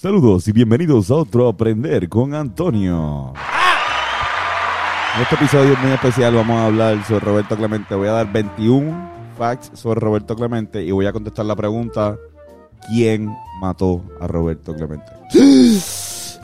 Saludos y bienvenidos a otro Aprender con Antonio. En este episodio muy especial vamos a hablar sobre Roberto Clemente. Voy a dar 21 facts sobre Roberto Clemente y voy a contestar la pregunta ¿Quién mató a Roberto Clemente?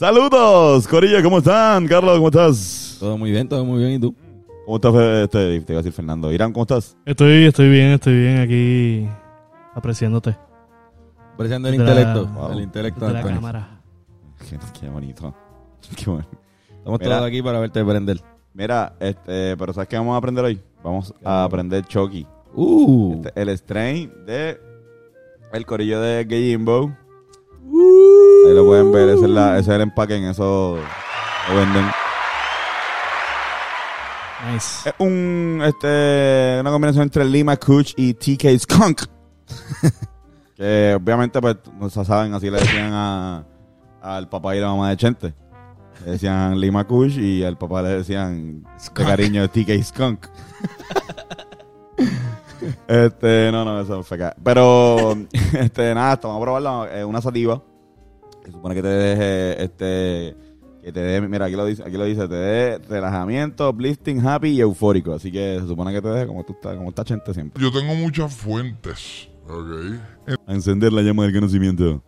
Saludos, Corillo, ¿cómo están? Carlos, ¿cómo estás? Todo muy bien, todo muy bien. ¿Y tú? ¿Cómo estás, este, te iba a decir Fernando? Irán, ¿cómo estás? Estoy, estoy bien, estoy bien aquí apreciándote Apreciando el Desde la- intelecto. Wow. El intelecto de la Antonio. cámara. Qué, qué bonito. Qué bueno. Estamos Mira. todos aquí para verte prender. Mira, este, pero ¿sabes qué vamos a aprender hoy? Vamos a aprender Chucky. Uh. Este, el strain de el corillo de Gayimbo. Ahí lo pueden ver, ese es, la- ese es el empaque, en eso lo venden. Nice. Es un, este, una combinación entre Lima Kuch y TK Skunk. que obviamente, pues, no se saben, así le decían a, al papá y la mamá de Chente. Le decían Lima Kuch y al papá le decían de cariño TK Skunk. este, no, no, eso fue acá. Pero, este, nada, esto, vamos a probarla. Es una sativa. Que supone que te deje, este, que te dé, mira, aquí lo dice, aquí lo dice, te dé relajamiento, uplifting, happy y eufórico. Así que se supone que te deje como tú estás, como está Chente siempre. Yo tengo muchas fuentes, ¿ok? A encender la llama del conocimiento.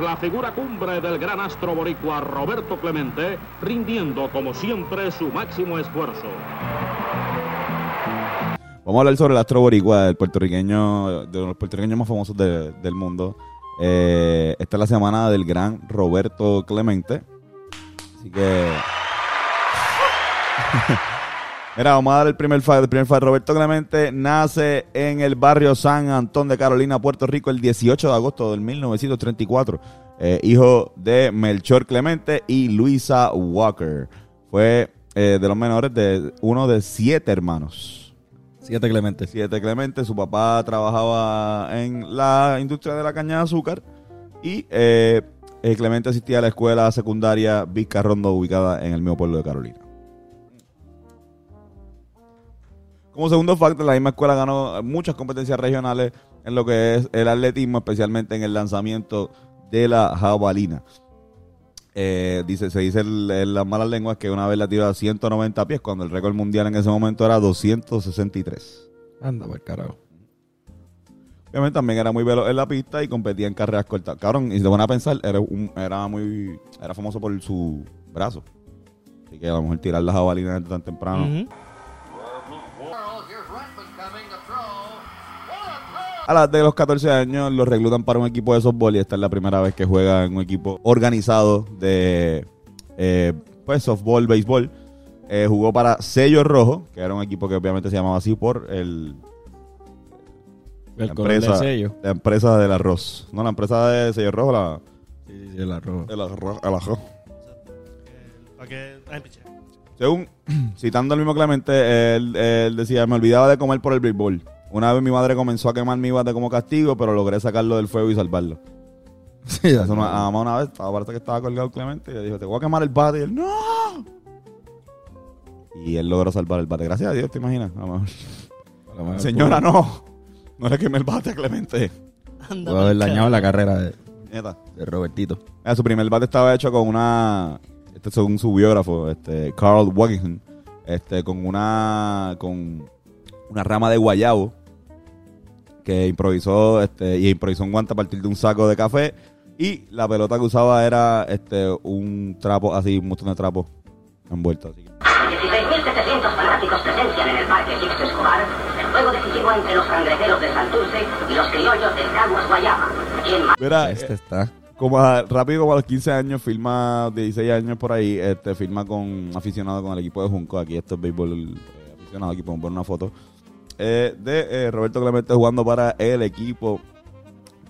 La figura cumbre del gran astro boricua Roberto Clemente, rindiendo como siempre su máximo esfuerzo. Vamos a hablar sobre el astro boricua, el puertorriqueño, de los puertorriqueños más famosos de- del mundo. Eh, esta es la semana del gran Roberto Clemente. Así que... Mira, vamos a dar el primer fact. El primer fact, Roberto Clemente nace en el barrio San Antón de Carolina, Puerto Rico, el 18 de agosto del 1934. Eh, hijo de Melchor Clemente y Luisa Walker. Fue eh, de los menores de uno de siete hermanos. Siete Clementes. Siete Clemente, su papá trabajaba en la industria de la caña de azúcar y eh, Clemente asistía a la escuela secundaria Vizcarrondo ubicada en el mismo pueblo de Carolina. Como segundo factor, la misma escuela ganó muchas competencias regionales en lo que es el atletismo, especialmente en el lanzamiento de la jabalina. Eh, dice, se dice en las malas lenguas que una vez la tiró a 190 pies, cuando el récord mundial en ese momento era 263. Anda, por carajo. Obviamente también era muy veloz en la pista y competía en carreras cortas. Cabrón, y si te van a pensar, era, un- era muy era famoso por su brazo. Así que a lo mejor tirar las jabalinas desde tan temprano. Ujú. A la de los 14 años lo reclutan para un equipo de softball y esta es la primera vez que juega en un equipo organizado de eh, pues softball, béisbol. Eh, jugó para Sello Rojo, que era un equipo que obviamente se llamaba así por el, El la, empresa, sello. la empresa del arroz. No, la empresa de Sello Rojo, la, Sí, sí, sí, el arroz. el arroz. el arroz. Según, citando al mismo Clemente, él, él decía, me olvidaba de comer por el béisbol. Una vez mi madre comenzó a quemar mi bate como castigo, pero logré sacarlo del fuego y salvarlo. Sí, Eso una, a mamá una vez, estaba, parece que estaba colgado Clemente y le dijo, te voy a quemar el bate. Y él, ¡no! Y él logró salvar el bate. Gracias a Dios, ¿te imaginas? A lo mejor. A lo mejor Señora, no. No le quemé el bate a Clemente. Anda Pudo haber dañado la carrera de, Robertito. Mira, su primer bate estaba hecho con una, este según su biógrafo, este Carl Wagenham, este con una con una rama de guayabo que improvisó este y improvisó un guante a partir de un saco de café y la pelota que usaba era este un trapo así, un montón de trapos envueltos así. 16.700 fanáticos presencian en el Parque Sixto Escobar el juego decisivo entre los cangrejeros de Santurce y los criollos del Caguas Guayama. Mira, Este eh, está como a- rápido como a los 15 años, firma, 16 años por ahí, este, firma con aficionado con el equipo de Junco. Aquí esto es béisbol eh, aficionado, aquí podemos ver una foto. Eh, de eh, Roberto Clemente jugando para el equipo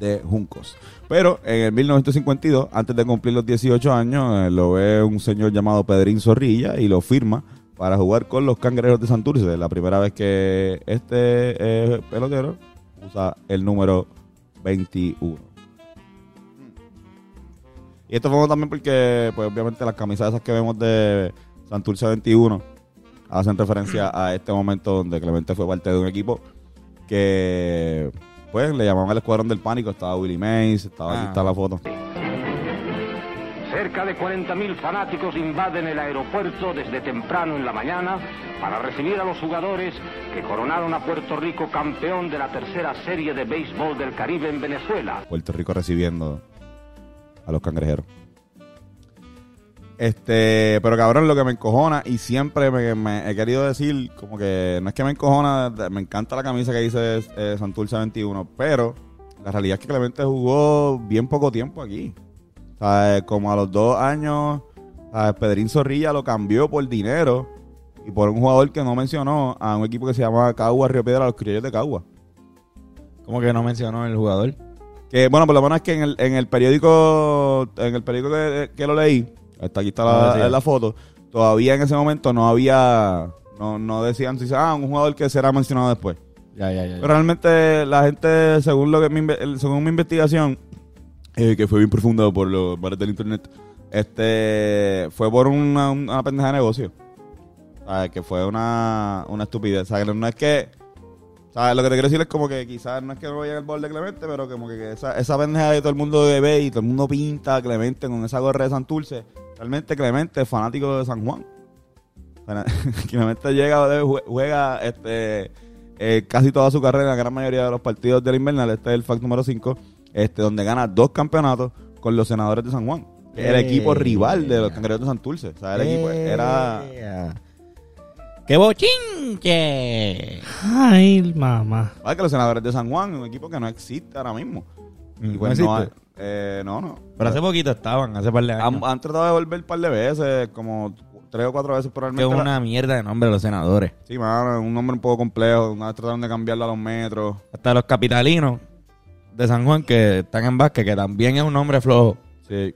de Juncos. Pero en el 1952, antes de cumplir los 18 años, eh, lo ve un señor llamado Pedrín Zorrilla y lo firma para jugar con los Cangrejeros de Santurce. La primera vez que este pelotero usa el número 21. Y esto fue también porque, pues obviamente las camisas esas que vemos de Santurce 21 hacen referencia a este momento donde Clemente fue parte de un equipo que, pues, le llamaban el Escuadrón del Pánico. Estaba Willie Mays, estaba, aquí Ah. está la foto. Cerca de 40.000 fanáticos invaden el aeropuerto desde temprano en la mañana para recibir a los jugadores que coronaron a Puerto Rico campeón de la tercera serie de béisbol del Caribe en Venezuela. Puerto Rico recibiendo a los cangrejeros. Este, pero cabrón, lo que me encojona y siempre me, me he querido decir, como que no es que me encojona, me encanta la camisa que dice eh, Santurce 21, pero la realidad es que Clemente jugó bien poco tiempo aquí. O sea, como a los dos años, ¿sabes? Pedrín Zorrilla lo cambió por dinero y por un jugador que no mencionó a un equipo que se llama Cagua Río Piedra, los criollos de Cagua. ¿Cómo que no mencionó el jugador? Que bueno, por lo menos es que en el, en el periódico, en el periódico que, que lo leí, hasta aquí está la, foto, todavía en ese momento no había, no, no decían, si ah, un jugador que será mencionado después. Ya, ya, ya. Pero realmente la gente, según lo que mi, según mi investigación, eh, que fue bien profunda por los bares del internet, este fue por una, una pendeja de negocio. O sea, que fue una, una estupidez. O sea, que no es que. ¿sabes? Lo que te quiero decir es como que quizás no es que no vaya el bol de Clemente, pero como que esa, esa pendeja de todo el mundo ve y todo el mundo pinta a Clemente con esa gorra de Santurce. Realmente Clemente es fanático de San Juan. Clemente llega, jue- juega este, eh, casi toda su carrera, la gran mayoría de los partidos del invernal. Este es el fact número 5, este, donde gana dos campeonatos con los senadores de San Juan. Que el Eh, equipo rival de los cangrejeros de Santurce. O sea, el equipo era. Eh, ¡Qué bochinche! Ay, mamá. Vale, que los senadores de San Juan, un equipo que no existe ahora mismo. Mm, pues ¿no existe? eh, no, no. Pero hace poquito estaban, hace par de años. Han, han tratado de volver un par de veces, como tres o cuatro veces, pero que es la- una mierda de nombre los senadores. Sí, mano, es un nombre un poco complejo. Una vez trataron de cambiarlo a los metros. Hasta los capitalinos de San Juan que están en básquet, que también es un nombre flojo, Sí.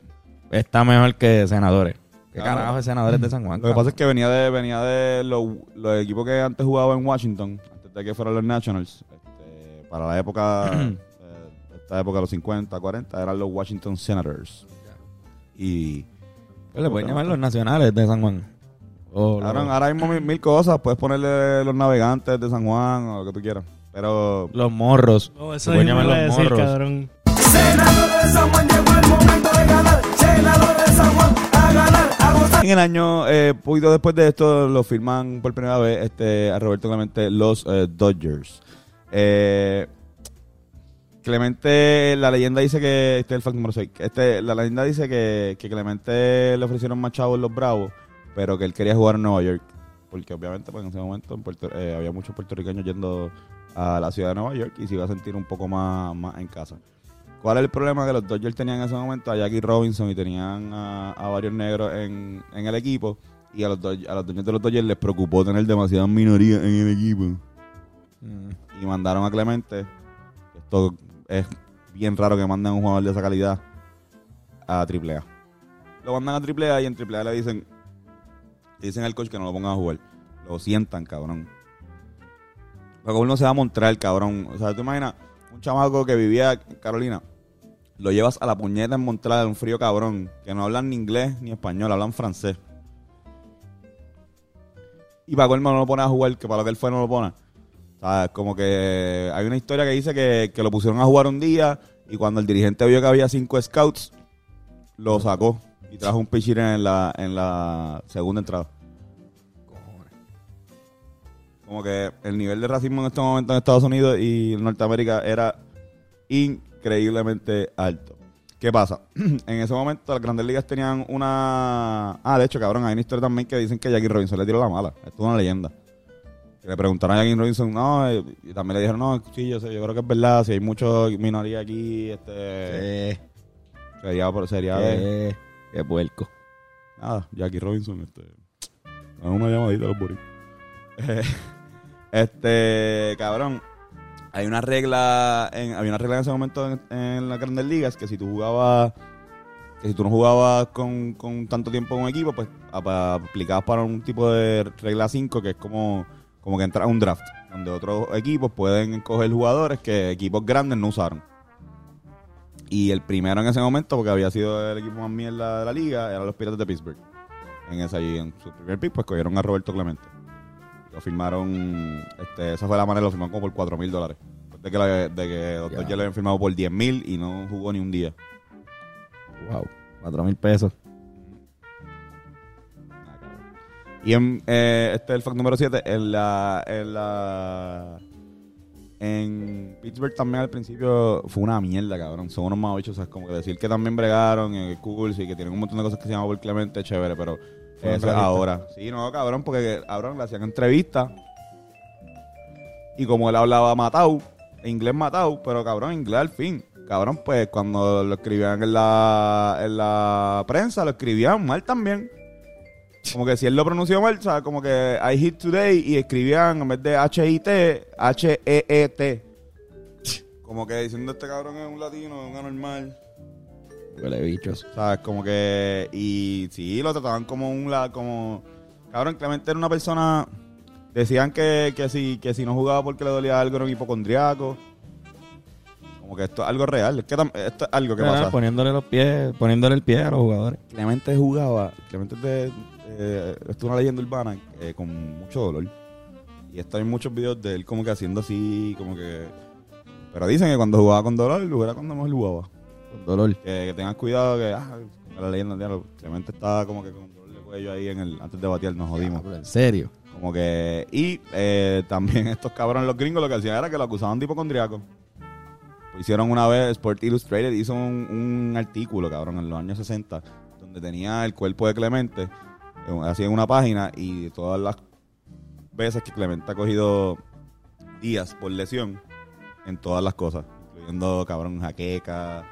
está mejor que senadores. ¿Qué Claro. carajo es senadores de San Juan? Lo que pasa es que venía de venía de los, los equipos que antes jugaba en Washington, antes de que fueran los Nationals. este, para la época, esta época, los 50, 40, eran los Washington Senators. Y Pues le pueden llamar los nacionales de San Juan. O los- ahora, ahora hay mil, mil cosas. Puedes ponerle los navegantes de San Juan o lo que tú quieras. Pero los morros. No, eso pueden mismo llamar a los decir, morros. cabrón. En el año, eh, poquito después de esto, lo firman por primera vez este, a Roberto Clemente los eh, Dodgers. Eh, Clemente, la leyenda dice que, este es el fact número 6, este, la leyenda dice que, que Clemente le ofrecieron más chavos los Bravos, pero que él quería jugar en Nueva York, porque obviamente pues, en ese momento en Puerto- eh, había muchos puertorriqueños yendo a la ciudad de Nueva York y se iba a sentir un poco más, más en casa. ¿Cuál es el problema? Que los Dodgers tenían en ese momento a Jackie Robinson y tenían a, a varios negros en, en el equipo. Y a los, Dodgers- a los dueños de los Dodgers les preocupó tener demasiadas minorías en el equipo. Mm. Y mandaron a Clemente. Esto es bien raro que manden un jugador de esa calidad a AAA. Lo mandan a AAA y en AAA le dicen, le dicen al coach que no lo pongan a jugar. Lo sientan, cabrón. Luego uno se va a Montreal, cabrón. O sea, tú imaginas un chamaco que vivía en Carolina. Lo llevas a la puñeta en Montreal, un frío cabrón. Que no hablan ni inglés ni español, hablan francés. Y para colmo no lo pones a jugar, que para lo que él fue no lo pone. Sea, como que hay una historia que dice que, que lo pusieron a jugar un día y cuando el dirigente vio que había cinco scouts, lo sacó y trajo un pitcher en la, en la segunda entrada. Como que el nivel de racismo en este momento en Estados Unidos y Norteamérica era increíblemente alto. ¿Qué pasa? en ese momento las grandes ligas tenían una... Ah, de hecho, cabrón, hay una historia también que dicen que Jackie Robinson le tiró la mala. Esto es una leyenda. Que le preguntaron a Jackie Robinson, no, eh, y también le dijeron, no, sí, yo sé, yo creo que es verdad, si hay mucha minoría aquí, este... Eh, Sería, sería de... Eh, qué puerco. Nada, Jackie Robinson, este. Dame una llamadita a los. Eh, Este, cabrón. Hay una regla, en, había una regla en ese momento en, en las grandes ligas que si tú jugabas, que si tú no jugabas con, con tanto tiempo en un equipo, pues aplicabas para un tipo de regla 5 que es como, como que entras a un draft, donde otros equipos pueden coger jugadores que equipos grandes no usaron. Y el primero en ese momento, porque había sido el equipo más mierda de la liga, eran los Pirates de Pittsburgh. En esa y en su primer pick, pues cogieron a Roberto Clemente. Lo firmaron, este, esa fue la manera, lo firmaron como por 4 mil dólares. Después De que, la- de que los Ya. Dodgers lo habían firmado por 10 mil y no jugó ni un día. Wow. Cuatro mil pesos. Y en, eh, este es el fact número 7. En la, en la. En Pittsburgh también al principio fue una mierda, cabrón. Son unos más ocho. O sea, como que decir que también bregaron, eh, cool, sí, que tienen un montón de cosas que se llaman Clemente, chévere, pero eso es ahora. Sí, no, cabrón, porque cabrón, le hacían entrevistas. Y como él hablaba matado, inglés matado, pero cabrón, inglés al fin. Cabrón, pues cuando lo escribían en la, en la prensa, lo escribían mal también. Como que si él lo pronunció mal, o sea, como que I hit today y escribían en vez de H-I-T, H-E-E-T. Como que diciendo este cabrón es un latino, un anormal. Huele bichos. ¿Sabes? Como que. Y sí, lo trataban como un. la- como Cabrón, Clemente era una persona. Decían que, que, si, que si no jugaba porque le dolía algo era un hipocondriaco. Como que esto es algo real. Es que esto es algo que pasa. Poniéndole los pies, poniéndole el pie a los jugadores. Clemente jugaba. Clemente es de, eh, es una leyenda urbana eh, con mucho dolor. Y esto hay muchos videos de él como que haciendo así, como que. Pero dicen que cuando jugaba con dolor, era cuando mejor jugaba. Con dolor. Que, que tengas cuidado que, ah, la leyenda, diablo, Clemente estaba como que con dolor de cuello ahí en el, antes de batear, nos jodimos. En serio. Como que, y eh, también estos cabrones, los gringos, lo que hacían era que lo acusaban de hipocondriaco. Hicieron una vez, Sport Illustrated hizo un, un artículo, cabrón, en los años 60, donde tenía el cuerpo de Clemente, eh, así en una página, y todas las veces que Clemente ha cogido días por lesión, en todas las cosas, incluyendo, cabrón, jaqueca, eh,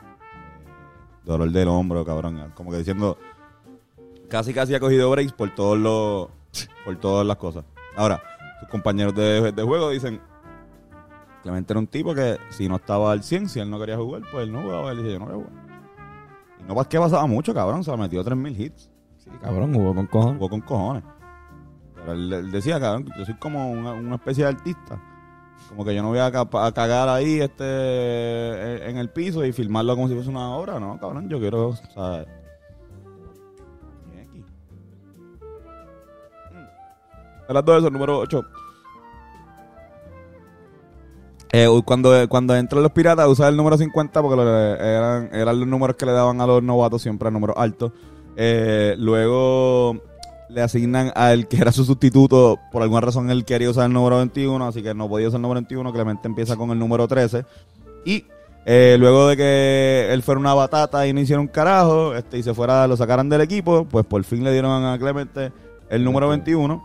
dolor del hombro, cabrón, como que diciendo, casi casi ha cogido breaks por todos los, por todas las cosas. Ahora, sus compañeros de, de juego dicen, Clemente era un tipo que si no estaba al 100, si él no quería jugar, pues él no jugaba, él dice, yo no voy a jugar. Y no es que pasaba mucho, cabrón, se le metió 3.000 hits. Sí, cabrón, jugó con cojones. Jugó con cojones. Pero él, él decía, cabrón, yo soy como una, una especie de artista. Como que yo no voy a, ca- a cagar ahí este en, en el piso y filmarlo como si fuese una obra, no, cabrón, yo quiero, o sea... Ñequi. Mm. Hablando de eso, número 8. Cuando, cuando entran los piratas, usa el número 50 porque lo- eran, eran los números que le daban a los novatos, siempre el número alto. Eh, luego le asignan al que era su sustituto, por alguna razón él quería usar el número 21, así que no podía usar el número 21, Clemente empieza con el número 13. Y eh, luego de que él fuera una batata y no hiciera un carajo, este, y se fuera, lo sacaran del equipo, pues por fin le dieron a Clemente el número 21,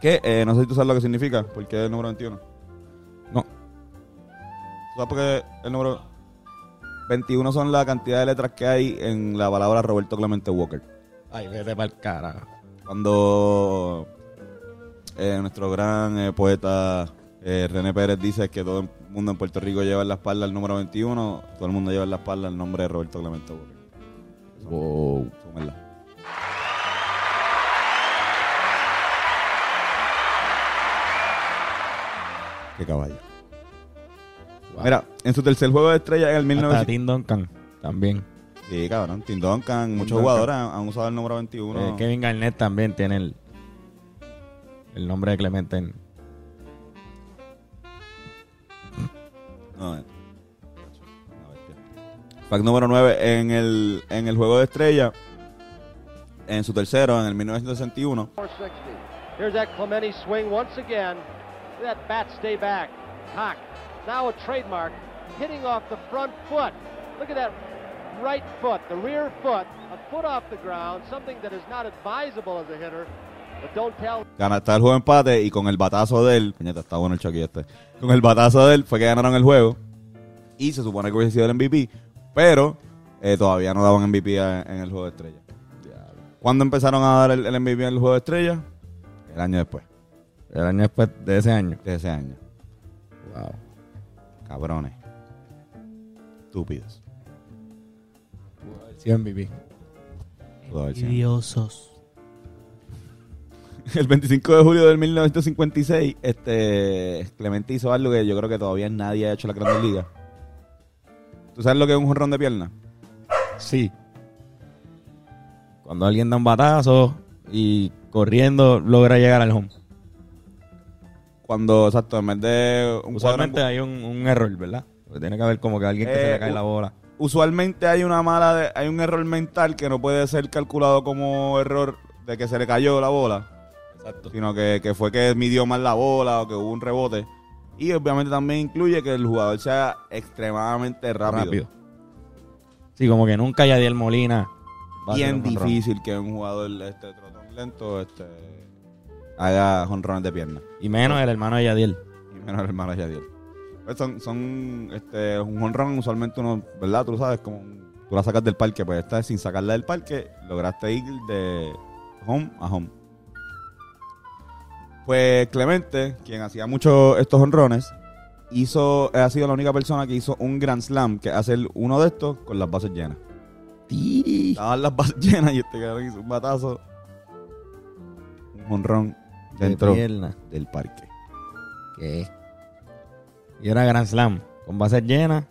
que eh, no sé si tú sabes lo que significa, porque el número 21. No. ¿Tú sabes por qué el número 21 son la cantidad de letras que hay en la palabra Roberto Clemente Walker? Ay, vete para el carajo. Cuando eh, nuestro gran eh, poeta eh, René Pérez dice que todo el mundo en Puerto Rico lleva en la espalda el número 21, todo el mundo lleva en la espalda el nombre de Roberto Clemente Walker. Wow. Súmenla. Qué caballo. Mira, en su tercer juego de estrella en el Hasta 1900... Tim Duncan también. Sí, cabrón. Tim Duncan, muchos Duncan. jugadores han, han usado el número 21. Eh, Kevin Garnett también tiene el, el nombre de Clemente en... No, eh. Fact número 9. En el, en el juego de estrella, en su tercero, en el 1961, 460. Here's that Clementi swing once again. Look at that bat stay back. Cock. Now a trademark. Hitting off the front foot. Look at that right foot, the rear foot, a foot off the ground, something that is not advisable as a hitter. But don't tell gana, está el juego de empate y con el batazo de él, puñeta, está bueno el choque este. Con el batazo de él fue que ganaron el juego y se supone que hubiese sido el MVP, pero eh, todavía no daban MVP a- en el juego de estrellas. ¿Cuándo empezaron a dar el, el MVP en el juego de estrellas? El año después, El año después de ese año. de ese año. Wow. Cabrones. Estúpidos. MVP. Pudo haber sido. Idiosos. El 25 de julio del 1956, este, Clemente hizo algo que yo creo que todavía nadie ha hecho en la Grandes Ligas. ¿Tú sabes lo que es un jonrón de pierna? Sí. Cuando alguien da un batazo y corriendo logra llegar al home. Cuando, exacto, en vez de un Usualmente hay un, un error, ¿verdad? Porque tiene que haber como que alguien que se Eh, le cae u- la bola. usualmente hay una mala, de- hay un error mental que no puede ser calculado como error de que se le cayó la bola, Exacto. sino que, que fue que midió mal la bola o que hubo un rebote. Y obviamente también incluye que el jugador sea extremadamente rápido. Rápido. Sí, como que nunca Yadiel Molina. va a hacer Bien un jonrón. difícil que un jugador este trotón lento este haga jonrones de pierna. Y menos el hermano de Yadiel. Y menos el hermano de Yadiel. Pues son, son este, un jonrón usualmente uno, ¿verdad? Tú lo sabes, como tú la sacas del parque, pues esta sin sacarla del parque, lograste ir de home a home. Pues Clemente, quien hacía mucho estos honrones, hizo, ha sido la única persona que hizo un Grand Slam, que hacer uno de estos con las bases llenas. Estaban las bases llenas y este cabrón hizo un batazo, un honrón dentro De del parque. ¿Qué? Y era Grand Slam. Con bases llenas.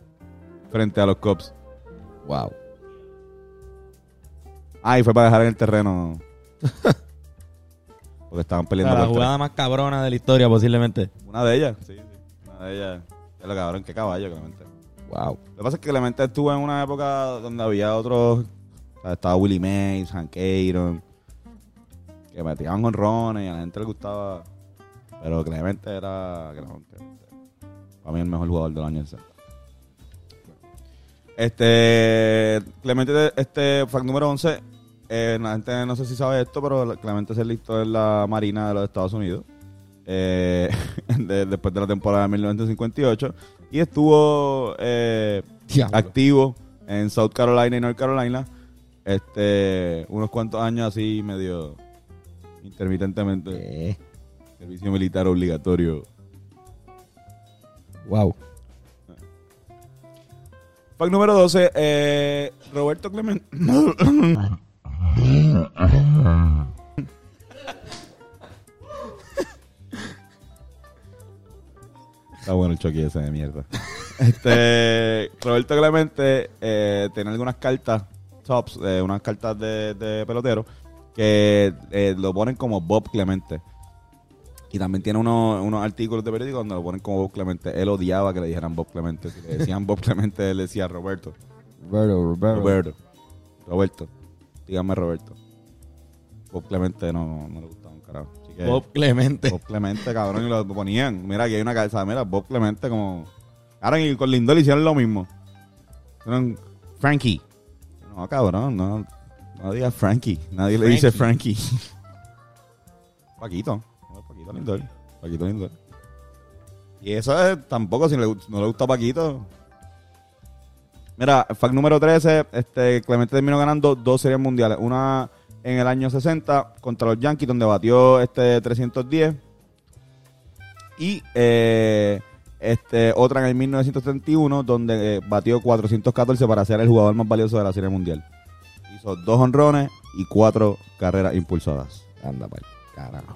Frente a los Cubs. Wow. Ah, y fue para dejar en el terreno. Porque estaban O peleando sea, la tres. jugada más cabrona de la historia, posiblemente. Una de ellas, sí, sí. Una de ellas. Es lo cabrón, qué caballo, Clemente. Wow. Lo que pasa es que Clemente estuvo en una época donde había otros. o sea, estaba Willie Mays, Hank Aaron. Que metían honrones y a la gente le gustaba. Pero Clemente era. Clemente, para mí el mejor jugador del año 60. Este. Clemente, este, fact número 11. eh, la gente no sé si sabe esto, pero Clemente se listó en la Marina de los Estados Unidos. eh, de- después de la temporada de 1958. Y estuvo eh, activo en South Carolina y North Carolina. Este, unos cuantos años así, medio intermitentemente. ¿Qué? Servicio militar obligatorio. Wow. Fact número 12. eh, Roberto Clemente. Está bueno el choque ese de mierda. Este, Roberto Clemente eh, tiene algunas cartas, tops, eh, unas cartas de, de pelotero, que eh, lo ponen como Bob Clemente. Y también tiene unos, unos artículos de periódico donde lo ponen como Bob Clemente. Él odiaba que le dijeran Bob Clemente. Si le decían Bob Clemente, él decía Roberto. Roberto, Roberto. Roberto. Roberto. Dígame Roberto. Bob Clemente no, no le gustaba un carajo. Así que- Bob Clemente. Bob Clemente, cabrón, y lo ponían. Mira, aquí hay una cabeza. Mira, Bob Clemente como... Ahora y con Lindor hicieron lo mismo. Frankie. No, cabrón, no. No digas Frankie. Nadie le dice Frankie. Paquito. Paquito Lindor. Paquito Lindor. Y eso es, tampoco, si le no le gusta a Paquito. Mira, fact número 13, este, Clemente terminó ganando dos series mundiales. Una en el año 60 contra los Yankees, donde batió este 310. Y eh, este, otra en el 1971, donde eh, batió 414 para ser el jugador más valioso de la serie mundial. Dos honrones y cuatro carreras impulsadas. Anda, pal. Carajo.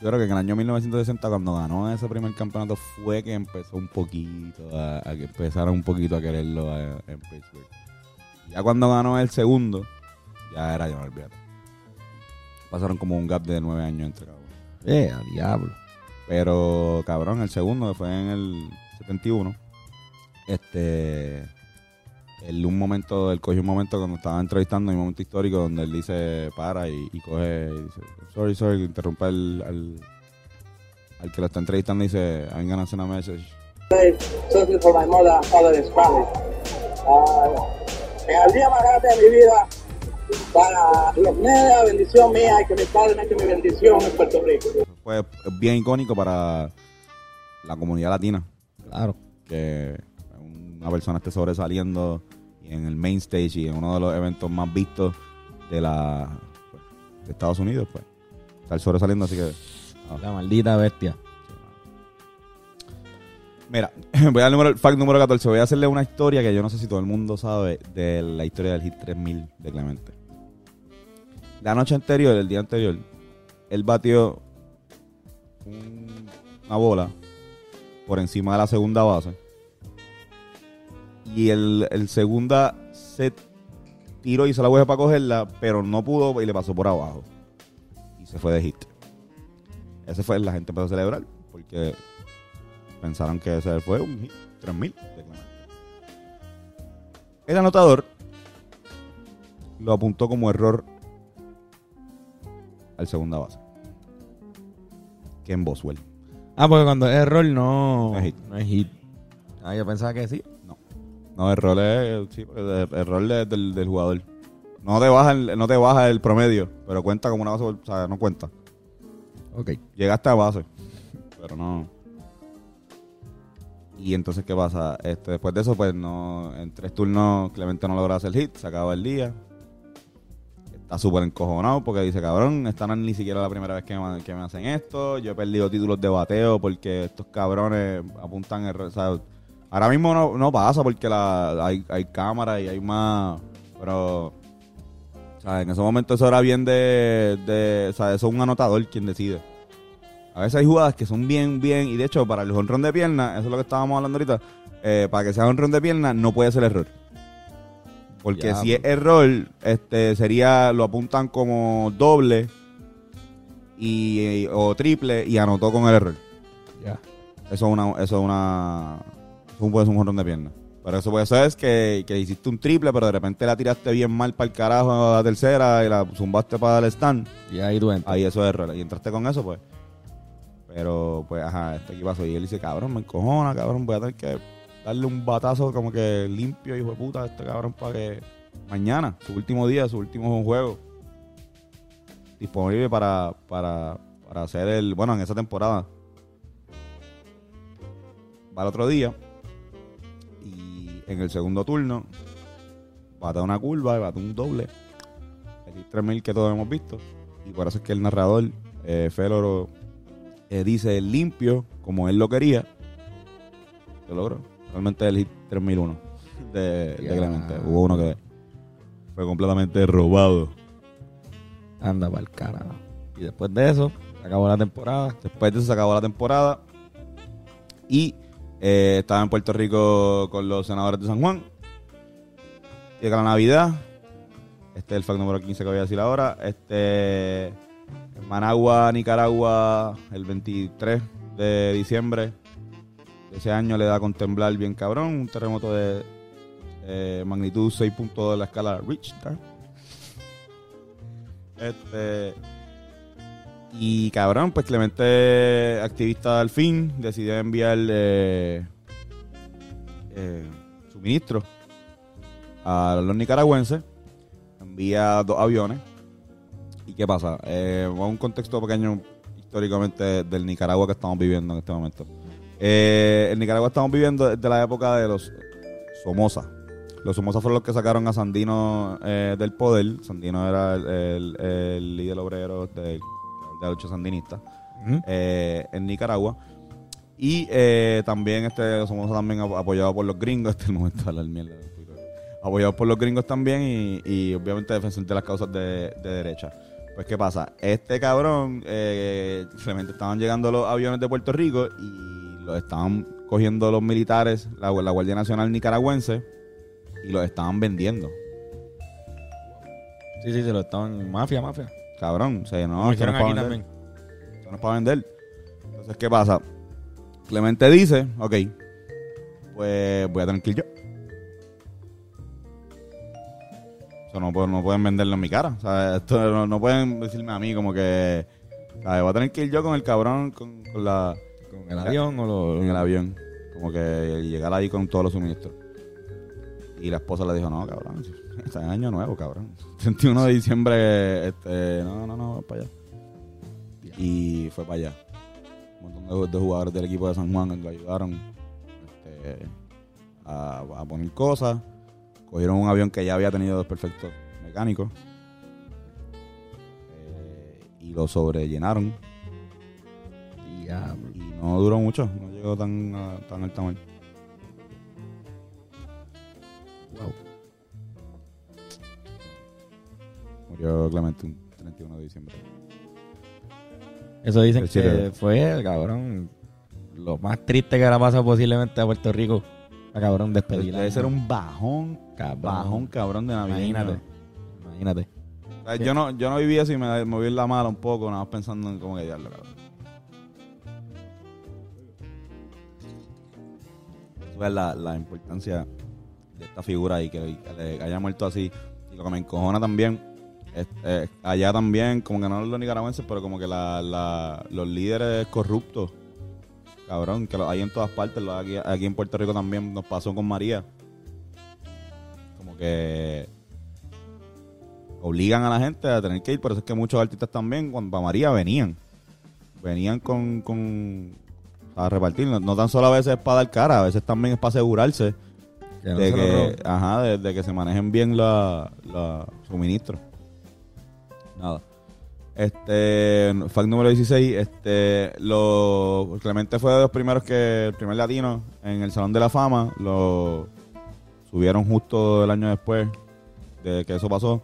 Yo creo que en el año 1960, cuando ganó ese primer campeonato, fue que empezó un poquito a, a que empezaron un poquito a quererlo a- en Pittsburgh. Ya cuando ganó el segundo, ya era no olvídate. Pasaron como un gap de nueve años entre cada uno. Eh, a diablo. Pero, cabrón, el segundo, que fue en el 71, este. Él un momento, él cogió un momento cuando estaba entrevistando, un momento histórico donde él dice, para y, y coge, y dice, sorry, sorry, interrumpe al, al, al que lo está entrevistando y dice, I'm gonna send a message. something for my mother and father in Spanish. Ah, en el día más grande de mi vida, para los medios, bendición mía y que mi padre me eche mi bendición en Puerto Rico. Fue bien icónico para la comunidad latina, Claro. que una persona esté sobresaliendo y en el main stage y en uno de los eventos más vistos de la pues, de Estados Unidos, pues estar sobresaliendo, así que La maldita bestia. Mira, voy al número, fact número 14. Voy a hacerle una historia que yo no sé si todo el mundo sabe de la historia del Hit 3000 de Clemente. La noche anterior, el día anterior, él batió un- una bola por encima de la segunda base. Y el, el segunda se tiró y se la hueja para cogerla, pero no pudo y le pasó por abajo. Y se fue de hit. Ese fue, la gente empezó a celebrar porque pensaron que ese fue un hit 3000 de. El anotador lo apuntó como error al segunda base. Ken Boswell. Ah, porque cuando es error no, No es hit. no es hit. Ah, yo pensaba que sí. No, error es sí, el error es del, del jugador. No te baja el, no te baja el promedio, pero cuenta como una base, o sea, no cuenta. Ok. Llegaste a base, pero no. Y entonces, ¿qué pasa? Este, después de eso, pues no, en tres turnos Clemente no logra hacer hit, se acaba el día. Está súper encojonado porque dice, cabrón, esta no es ni siquiera la primera vez que me, que me hacen esto. Yo he perdido títulos de bateo porque estos cabrones apuntan error. O sea, ahora mismo no, no pasa porque la, hay, hay cámaras y hay más. Pero, o sea, en ese momento eso era bien de, de. O sea, eso es un anotador quien decide. A veces hay jugadas que son bien, bien. Y de hecho, para el honrón de pierna, eso es lo que estábamos hablando ahorita. eh, para que sea honrón de pierna, no puede ser error. Porque Ya, si es error, este sería, lo apuntan como doble y, o triple y anotó con el error. Ya. Eso es una, eso es una, puede ser un honrón de pierna. Pero eso puede ser es que, que hiciste un triple, pero de repente la tiraste bien mal para el carajo a la tercera y la zumbaste para el stand. Y ahí tú entras. Ahí eso es error. Y entraste con eso, pues. Pero, pues, ajá, este aquí pasó. Y él dice, cabrón, me encojona, cabrón, voy a tener que darle un batazo como que limpio, hijo de puta, a este cabrón para que mañana, su último día, su último juego, disponible para, para, para hacer el, bueno, en esa temporada. Va el otro día en el segundo turno bate una curva y bate un doble. El 3000 que todos hemos visto. Y por eso es que el narrador, eh, Féloro, eh, dice limpio, como él lo quería. Lo logró. Realmente el hit 3001 de, de Ya. Clemente. Hubo uno que fue completamente robado. Anda para el carajo. Y después de eso, se acabó la temporada. Después de eso se acabó la temporada. Y eh, estaba en Puerto Rico con los senadores de San Juan. Llega la Navidad. Este es el fact número 15 que voy a decir ahora. Este. Managua, Nicaragua, el 23 de diciembre de ese año le da con temblar bien cabrón. Un terremoto de eh, magnitud 6.2 de la escala Richter. Este. Y cabrón, pues Clemente, activista al fin, decidió enviar eh, eh, suministro a los nicaragüenses. Envía dos aviones. ¿Y qué pasa? Eh, un contexto pequeño históricamente del Nicaragua que estamos viviendo en este momento. Eh, en Nicaragua estamos viviendo desde la época de los Somoza. Los Somoza fueron los que sacaron a Sandino eh, del poder. Sandino era el, el- líder obrero de, de la lucha sandinista eh, en Nicaragua. Y eh, también este somos también ap- apoyado por los gringos. Este es el momento de hablar mierda. Apoyados por los gringos también y, y obviamente defensor de las causas de, de derecha. Pues, ¿qué pasa? Este cabrón, eh, simplemente estaban llegando los aviones de Puerto Rico y los estaban cogiendo los militares, la, la Guardia Nacional nicaragüense, y los estaban vendiendo. Sí, sí, se lo estaban. Mafia, mafia. Cabrón, o sea, no, esto no es para vender. Esto no es para vender. Entonces, ¿qué pasa? Clemente dice, ok, pues voy a tener que ir yo. Eso no, puedo- no pueden venderlo en mi cara. O sea, esto no, no pueden decirme a mí como que, ¿sabes? Voy a tener que ir yo con el cabrón, con, con la... Con el avión o lo. En el avión. Como que llegar ahí con todos los suministros. Y la esposa le dijo, no, cabrón, está en año nuevo, cabrón. 31 de diciembre, este, no, no, no, para allá. Y fue para allá. Un montón de, de jugadores del equipo de San Juan lo ayudaron este, a, a poner cosas. Cogieron un avión que ya había tenido desperfectos mecánicos. eh, y lo sobrellenaron. Diablo. Y no duró mucho, no llegó tan, a- tan alta mar. Murió Clemente un 31 de diciembre. Eso dicen El que fue, cabrón, lo más triste que le ha pasado posiblemente a Puerto Rico. A cabrón despedir. Debe ser un bajón, Cabrón. bajón cabrón de Navidad. Imagínate. Imagínate. O sea, yo no, yo no viví así, me moví la mala un poco, nada más pensando en cómo diablo, cabrón. Eso es la, la importancia de esta figura y que, y que le haya muerto así. Y lo que me encojona también, eh, allá también, como que no los nicaragüenses, pero como que la, la- los líderes corruptos, cabrón, que los hay en todas partes, los aquí, aquí en Puerto Rico también nos pasó con María. Como que obligan a la gente a tener que ir, por eso es que muchos artistas también, cuando para María venían. Venían con, con a repartir, no, no tan solo a veces es para dar cara, a veces también es para asegurarse Que no de que, ajá, de, de que se manejen bien la, la suministros. Nada. Este, fact número 16, este, lo, Clemente fue de los primeros que, el primer latino en el Salón de la Fama, lo subieron justo el año después de que eso pasó.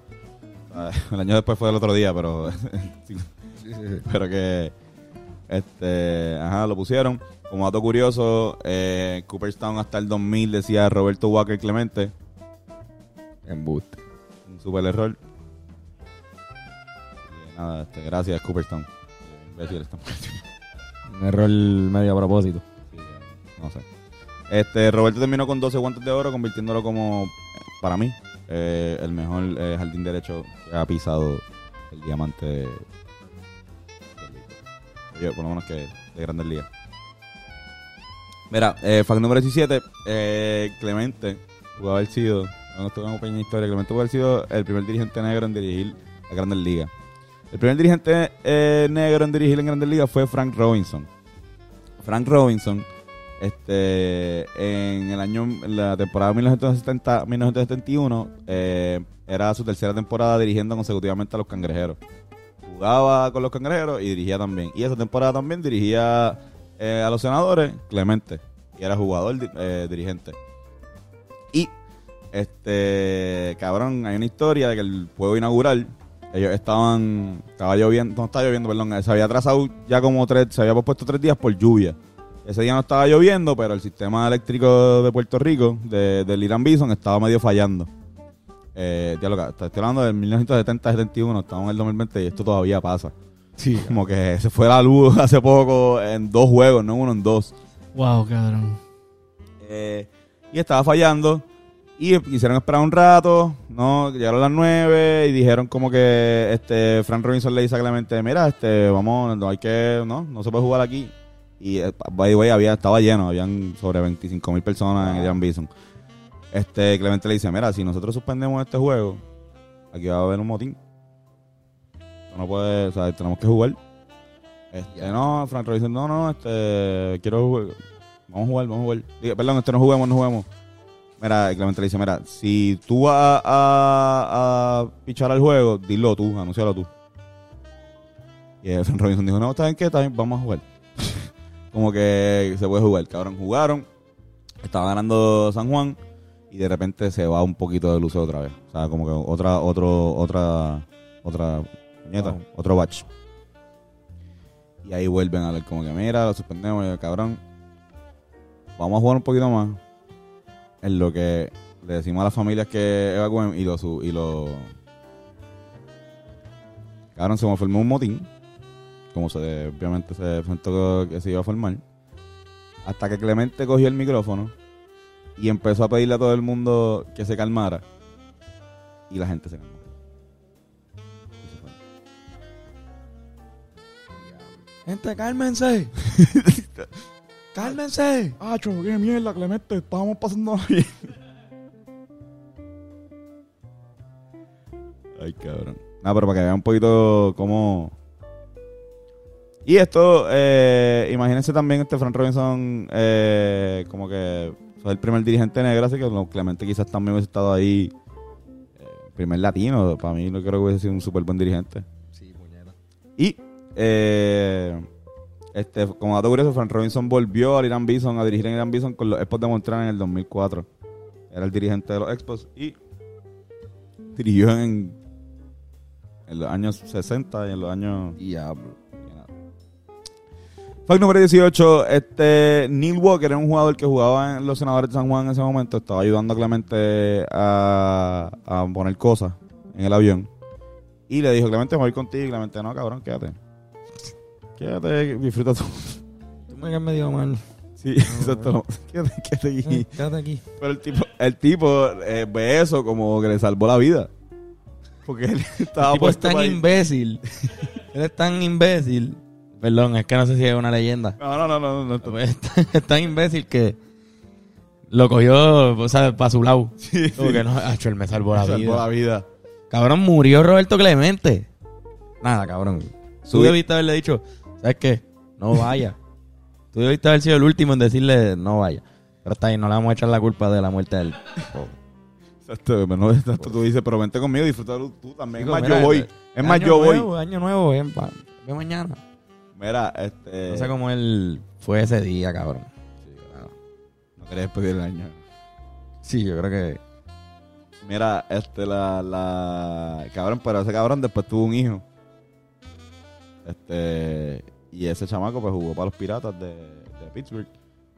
Ah, El año después fue el otro día, pero, sí, pero que, este, ajá, lo pusieron. Como dato curioso, eh, Cooperstown hasta el 2000 decía Roberto Walker Clemente, Embuste. un super error. Nada, este, gracias Cooperstown. Imbéciles también. Un error medio a propósito. Sí, no sé. Este, Roberto terminó con 12 guantes de oro, convirtiéndolo como, para mí, eh, el mejor eh, jardín derecho que ha pisado el diamante Yo, por lo menos que de Grandes Ligas. Mira, eh, fact número 17, eh, Clemente pudo haber sido, no estoy una pequeña historia, Clemente pudo haber sido el primer dirigente negro en dirigir las Grandes Ligas. El primer dirigente eh, negro en dirigir en Grandes Ligas fue Frank Robinson. Frank Robinson, este, en el año, en la temporada 1970, 1971, eh, era su tercera temporada dirigiendo consecutivamente a los cangrejeros. Jugaba con los cangrejeros y dirigía también. Y esa temporada también dirigía eh, a los senadores, Clemente. Y era jugador, di- dirigente. Y, este, cabrón, hay una historia de que el juego inaugural, ellos estaban, estaba lloviendo, no estaba lloviendo, perdón, se había atrasado ya como tres, se había pospuesto tres días por lluvia. Ese día no estaba lloviendo, pero el sistema eléctrico de Puerto Rico, de, del Irán Bison, estaba medio fallando. Eh, ya lo que, estoy hablando del 1970-71, estamos en el 2020 y esto todavía pasa. Sí. Como que se fue la luz hace poco en dos juegos, no en uno, en dos. Wow, cabrón. Eh, y estaba fallando. Y quisieron esperar un rato, ¿no? Llegaron las nueve y dijeron como que este Frank Robinson le dice a Clemente, mira, este, vamos, no hay que, no, no se puede jugar aquí. Y eh, by the way, había, estaba lleno, habían sobre 25 mil personas en el Jan Bison. Este, Clemente le dice, mira, si nosotros suspendemos este juego, aquí va a haber un motín. Esto No puede, o sea, tenemos que jugar. Este, no, Frank Robinson, no, no, este, quiero jugar. Vamos a jugar, vamos a jugar. Perdón, este no juguemos, no juguemos. Mira, Clemente le dice, mira, si tú vas a, a pichar al juego, dilo tú, anúncialo tú. Y eh, Frank Robinson dijo, no, ¿está bien qué? Bien, vamos a jugar. Como que se puede jugar, cabrón. Jugaron, estaba ganando San Juan y de repente se va un poquito de luz otra vez. O sea, como que otra, otro, otra, otra, puñeta, Wow. otro batch. Y ahí vuelven a ver como que, mira, lo suspendemos, y yo, cabrón. Vamos a jugar un poquito más. En lo que le decimos a las familias que evacúen y lo su- y lo cabrón se me formó un motín como se obviamente se enfrentó que se iba a formar hasta que Clemente cogió el micrófono y empezó a pedirle a todo el mundo que se calmara y la gente se calmó. Gente, cálmense. cálmense. Acho, qué mierda, Clemente, estábamos pasando bien. Ay, cabrón. No, pero para que vean un poquito cómo. Y esto, eh, imagínense también este Frank Robinson, eh, como que Fue el primer dirigente negro, así que no, Clemente quizás también hubiese estado ahí. eh, primer latino, para mí no creo que hubiese sido un súper buen dirigente. Sí, puñeta. Y, eh, este, como dato curioso, Frank Robinson volvió al Irán Bison a dirigir en Irán Bison con los Expos de Montreal en el 2004. Era el dirigente de los Expos y dirigió en, en los años 60 y en los años... Diablo. Fact número 18, este, Neil Walker era un jugador que jugaba en los senadores de San Juan en ese momento, estaba ayudando a Clemente a, a poner cosas en el avión. Y le dijo, Clemente, me voy contigo. Y Clemente, no, cabrón, quédate. Quédate, disfruta tú. Tú me caes medio mal. Sí, exacto. no. Quédate, quédate aquí. Quédate aquí. Pero el tipo, el tipo eh, ve eso como que le salvó la vida. Porque él estaba El tipo es tan imbécil. Él es tan imbécil. Perdón, es que no sé si es una leyenda. No, no, no, no. no, no. Es tan, es tan imbécil que lo cogió, o sea, para su lado. Sí, Como sí. que no, acho, él me salvó la Salvó vida. la vida. Cabrón, murió Roberto Clemente. Nada, cabrón. Tú debiste haberle dicho, ¿sabes qué? No vaya. Tú debiste haber sido el último en decirle, no vaya. Pero está bien, no le vamos a echar la culpa de la muerte de él. Exacto, no, exacto, tú dices, pero vente conmigo, disfruta tú, también. Digo, es más, mira, yo voy. eh, Es más, yo voy. nuevo, Año nuevo, ven, pa- ve mañana. Mira, este. No sé cómo él fue ese día, cabrón. No quería despedir el año. Sí, yo creo que... Mira, este, la, la. Cabrón, pero ese cabrón después tuvo un hijo. Este. Y ese chamaco, pues jugó para los piratas de, de Pittsburgh.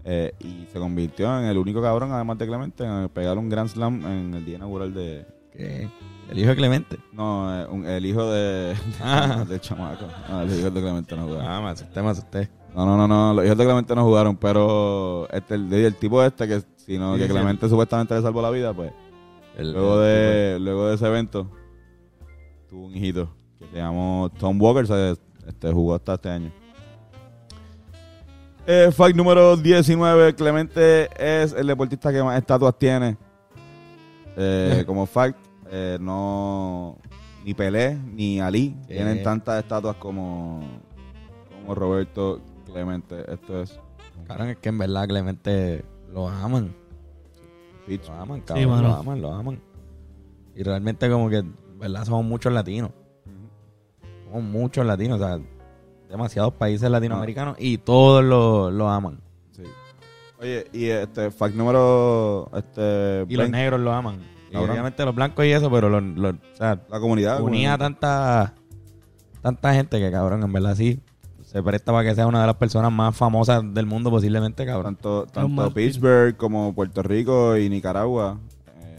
Eh, y se convirtió en el único cabrón, además de Clemente, en pegar un Grand Slam en el día inaugural de. que el hijo de Clemente. No, eh, un- el hijo de. Ah. del chamaco. No, el hijo de Clemente no jugaba. Ah, me asusté, me asusté. No, no, no, no, los hijos de Clemente no jugaron, pero este, el, el tipo este que si no, Sí, que sí. Clemente supuestamente le salvó la vida, pues El- luego el- de luego de ese evento tuvo un hijito que se llamó Tom Walker, se, este, jugó hasta este año. Eh, fact número 19, Clemente es el deportista que más estatuas tiene. Eh, como fact, eh, no ni Pelé ni Ali ¿Qué? tienen tantas estatuas como, como Roberto Clemente. Esto es Cabrón, es que en verdad Clemente lo aman. Lo aman, cabrón. lo aman, lo aman. Y realmente como que, ¿verdad? Somos muchos latinos. Somos muchos latinos, o sea, demasiados países latinoamericanos y todos lo, lo aman. Sí. Oye, y este fact número este Y los 20, negros lo aman. Y obviamente los blancos y eso, pero los, los- o sea, la comunidad unía a tanta, tanta gente que, cabrón, en verdad sí, se presta para que sea una de las personas más famosas del mundo posiblemente, cabrón. tanto tanto. Pittsburgh como Puerto Rico y Nicaragua eh,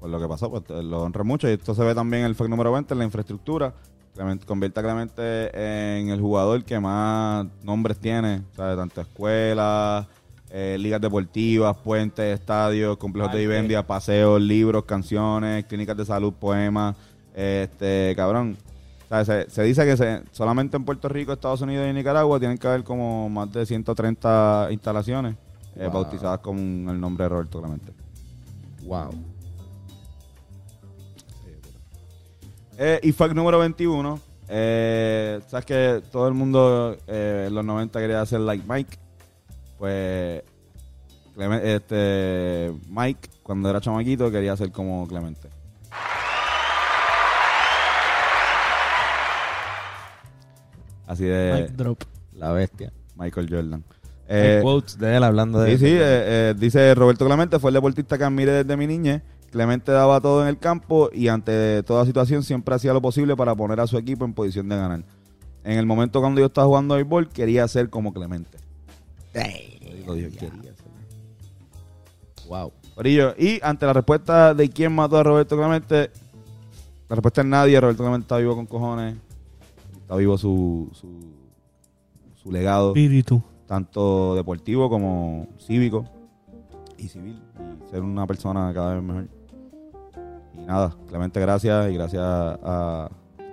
por lo que pasó pues lo honra mucho y esto se ve también en el fact número 20 en la infraestructura Clemente, convierte a Clemente en el jugador que más nombres tiene ¿sabes? tanto escuelas eh, ligas deportivas puentes estadios complejos de vivienda paseos libros canciones clínicas de salud poemas este cabrón ¿sabes? Se, se dice que se- solamente en Puerto Rico, Estados Unidos y Nicaragua tienen que haber como más de 130 instalaciones eh, bautizadas con el nombre de Roberto Clemente. Wow. Eh, y fact número 21. eh, Sabes que todo el mundo eh, en los 90 quería hacer like Mike. Pues Clemen- este Mike, cuando era chamaquito, quería ser como Clemente. Así de Mic drop. La bestia. Michael Jordan. Hay Eh, quotes de él hablando de Sí, sí, eh, eh, dice Roberto Clemente fue el deportista que admiré desde mi niñez. Clemente daba todo en el campo y ante toda situación siempre hacía lo posible para poner a su equipo en posición de ganar. En el momento cuando yo estaba jugando béisbol, quería ser como Clemente. Lo dijo, quería ser. Wow. Corillo, y ante la respuesta de quién mató a Roberto Clemente, la respuesta es nadie. Roberto Clemente está vivo con cojones. Está vivo su, su, su legado Espíritu. tanto deportivo como cívico y civil y ser una persona cada vez mejor. Nada, Clemente, gracias y gracias a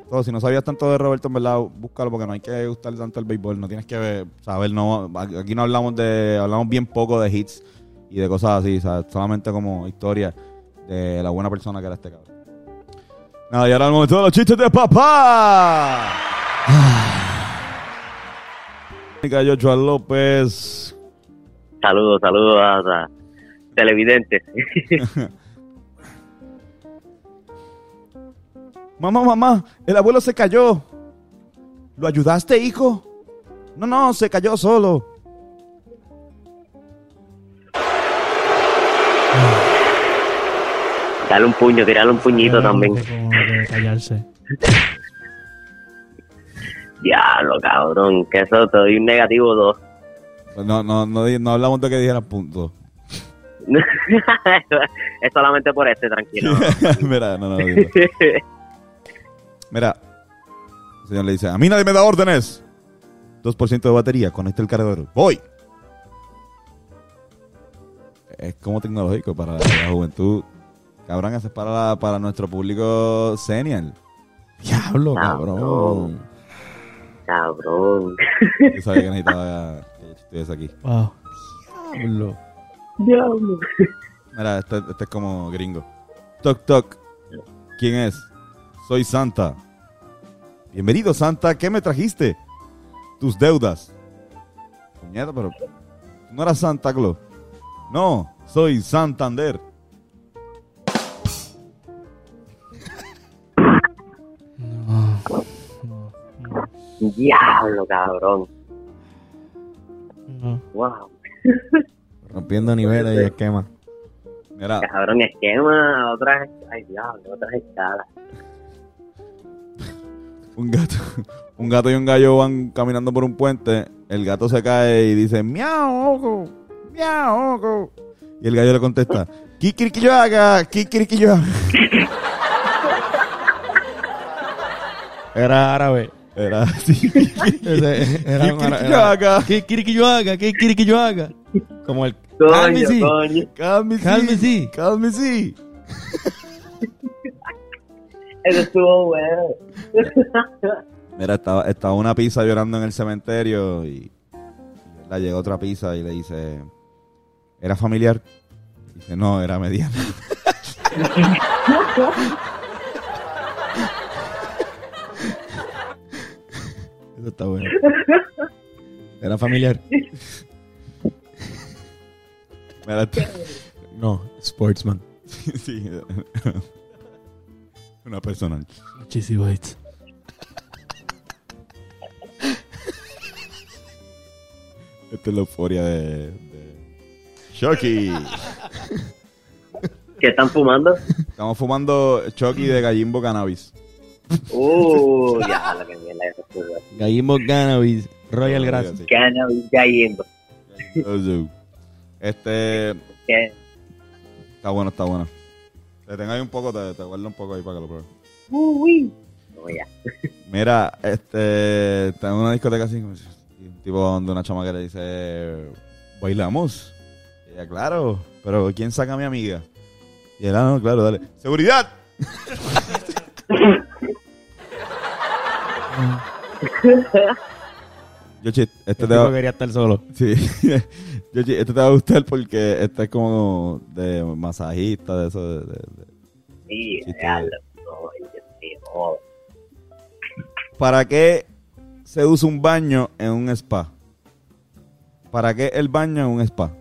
todos. Si no sabías tanto de Roberto, en verdad, búscalo porque no hay que gustar tanto el béisbol. No tienes que ver- saber, no, aquí no hablamos de, hablamos bien poco de hits y de cosas así, ¿sabes? solamente como historia de la buena persona que era este cabrón. Nada, y ahora el momento de los chistes de papá. Joshua López, Saludos, saludos a, a- televidentes. Mamá, mamá, el abuelo se cayó. ¿Lo ayudaste, hijo? No, no, se cayó solo. Dale un puño, tirarle un puñito también. callarse. Diablo, cabrón. Que eso te doy un negativo 2. No, no, no, no hablamos de que dijera punto. es solamente por este, tranquilo. Mira, no, no, dilo. Mira, el señor le dice, a mí nadie me da órdenes. 2% de batería, conecta el cargador. Voy. Es como tecnológico para la juventud. Cabrón, eso es para, la- para nuestro público senior. Diablo, Cabrón. cabrón. Cabrón. Yo sabía que necesitaba que estuviese aquí. Wow. Diablo. Diablo. Mira, este, este es como gringo. Toc, toc. ¿Quién es? Soy Santa. Bienvenido, Santa. ¿Qué me trajiste? Tus deudas. Puñeta, pero... ¿tú ¿No eras Santa Claus? No, soy Santander. No. No. No. Diablo, cabrón. No. Wow. Rompiendo niveles y esquemas. Mira, Cabrón, esquema, otras. Ay, diablo, otras escalas. Un gato, un gato y un gallo van caminando por un puente. El gato se cae y dice, miau, ojo, miau, ojo. Y el gallo le contesta, ¿qué quieres que yo haga? ¿Qué quieres que yo haga? Era árabe. Era así. Era ¿Qué un quiere árabe. que yo haga? ¿Qué quiere que yo haga? ¿Qué quiere que yo haga? Como el... Cálmese. Cálmese. Cálmese. Cálmese. Eso estuvo bueno. Mira, estaba, estaba una pizza llorando en el cementerio y, y la llega otra pizza y le dice, ¿era familiar? Dice, no, era mediana. Eso está bueno. Era familiar. Mira, No, sportsman. sí, una personal. Cheesy bites. Esta es la euforia de... de... Chucky. ¿Qué están fumando? Estamos fumando Chucky de Gallimbo Cannabis. Uh, mierda eso estuvo. Gallimbo Cannabis. Royal Grass. Cannabis cayendo. Este... ¿Qué? Está bueno, está bueno. Te tengo ahí un poco, te, te guardo un poco ahí para que lo pruebes. Uy. No, ya. Mira, este, está en una discoteca así, como- y un tipo donde una chama que le dice, ¿bailamos? Y ella, claro, pero ¿quién saca a mi amiga? Y él, ah, no, claro, dale. ¡Seguridad! Yoshi, este El te va, quería estar solo. sí. Yoshi, este te va a gustar porque este es como de masajista, de eso, de, de- de- Sí, no. ¿Para qué se usa un baño en un spa? ¿Para qué el baño en un spa?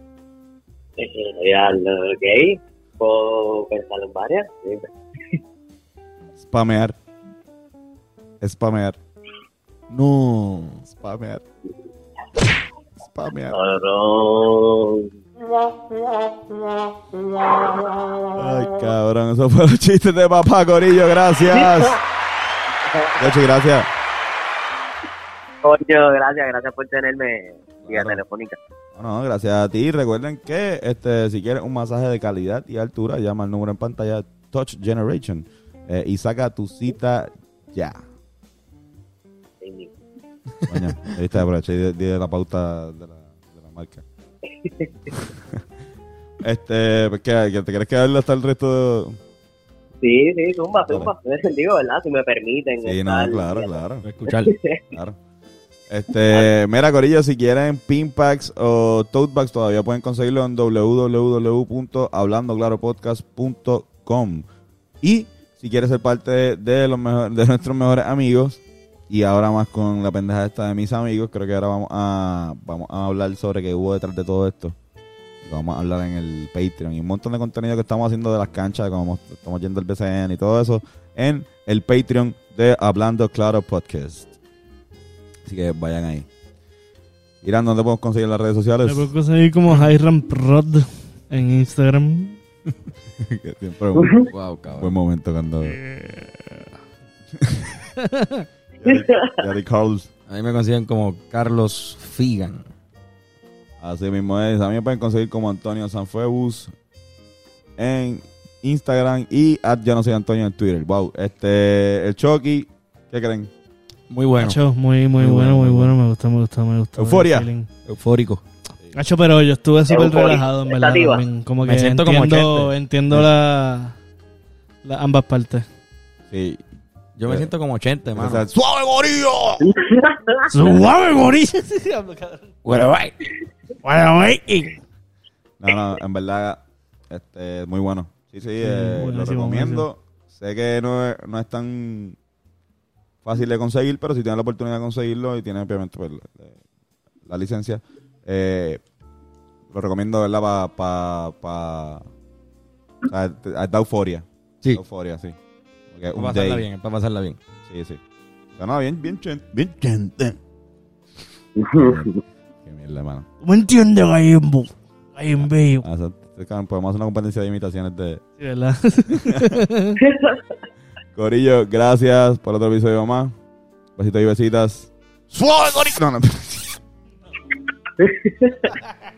Diablo, ok. Puedo pensar en varias. Spamear. Spamear. No. Spamear. Spamear. Ay, cabrón, esos fueron los chistes de papá Corillo, gracias. Yoshi, gracias. Coño, gracias, gracias por tenerme vía Claro. telefónica. No, no, gracias a ti. Recuerden que este, si quieres un masaje de calidad y altura, llama al número en pantalla Touch Generation eh, y saca tu cita ya. Sí. Coño, viste, aproveché y di- di la pauta de la, de la marca. este, pues, ¿qué, que ¿te quieres quedar hasta el resto de... Sí, sí, zumba, zumba. Digo, ¿verdad? Si me permiten. Sí, no, claro, claro. Escuchar. Claro. Este, mira, Corillo, si quieren pinpacks o tote bags, todavía pueden conseguirlo en www.hablandoclaropodcast.com. Y si quieres ser parte de, los mejor- de nuestros mejores amigos, y ahora más con la pendeja esta de mis amigos, creo que ahora vamos a, vamos a hablar sobre qué hubo detrás de todo esto. Vamos a hablar en el Patreon y un montón de contenido que estamos haciendo de las canchas, como estamos yendo al BCN y todo eso, en el Patreon de Hablando Claro Podcast. Así que vayan ahí. Irán, ¿dónde podemos conseguir las redes sociales? Me puedo conseguir como Hiram Prod en Instagram. Que siempre un Wow, cabrón. buen momento cuando... Yari- Yari Carlos. A mí me consiguen como Carlos Figan. Así mismo es. A mí me pueden conseguir como Antonio Sanfuebus en Instagram y at yo no soy Antonio en Twitter. Wow. Este, el Chucky, ¿qué creen? Muy bueno. Hacho, muy, muy, Muy bueno, bueno, muy bueno. Me gustó, me gustó, me gustó. Euforia. Eufórico. Hacho, pero yo estuve súper relajado, en verdad. También. Como que Me siento como entiendo, Chente. entiendo la, la- ambas partes. Sí. Yo me Eh, siento como 80, O mano. sea, ¡Suave gorillo! ¡Suave, bye. Bueno, wey. No, no, en verdad, este, muy bueno. Sí, sí, eh, lo buenísimo, recomiendo. Sé que no no es tan fácil de conseguir, pero si tienes la oportunidad de conseguirlo y tienes obviamente pues, la, la licencia, eh, lo recomiendo, ¿verdad? Para... Pa, pa, te- da euforia. Sí. Da euforia, sí. Para pasarla day. bien, para pasarla bien. Sí, sí. O sea, no, bien, bien chen- bien chente. Qué mierda, mano. ¿Me entiendes, Gallimbo? Gallimbo. Ah, podemos hacer una competencia de imitaciones de... Sí, ¿verdad? Corillo, gracias por otro episodio más. Besitos y besitas. ¡Suave, Corillo! No, no.